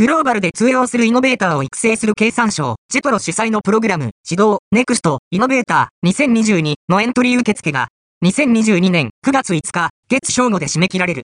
グローバルで通用するイノベーターを育成する経産省、ジェトロ主催のプログラム、指導、ネクスト、イノベーター2022のエントリー受付が、2022年9月5日、月正午で締め切られる。